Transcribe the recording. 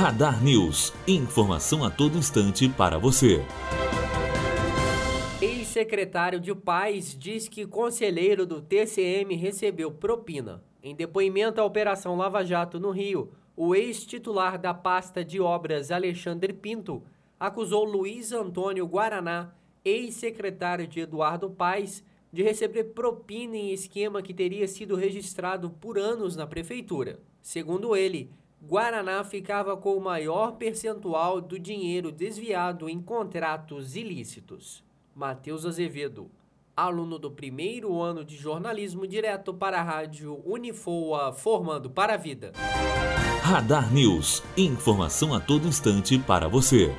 Radar News. Informação a todo instante para você. Ex-secretário de Paz diz que conselheiro do TCM recebeu propina. Em depoimento à Operação Lava Jato no Rio, o ex-titular da pasta de obras Alexandre Pinto acusou Luiz Antônio Guaraná, ex-secretário de Eduardo Paes, de receber propina em esquema que teria sido registrado por anos na prefeitura. Segundo ele, Guaraná ficava com o maior percentual do dinheiro desviado em contratos ilícitos. Matheus Azevedo, aluno do primeiro ano de jornalismo direto para a rádio Unifoa, formando para a vida. Radar News. Informação a todo instante para você.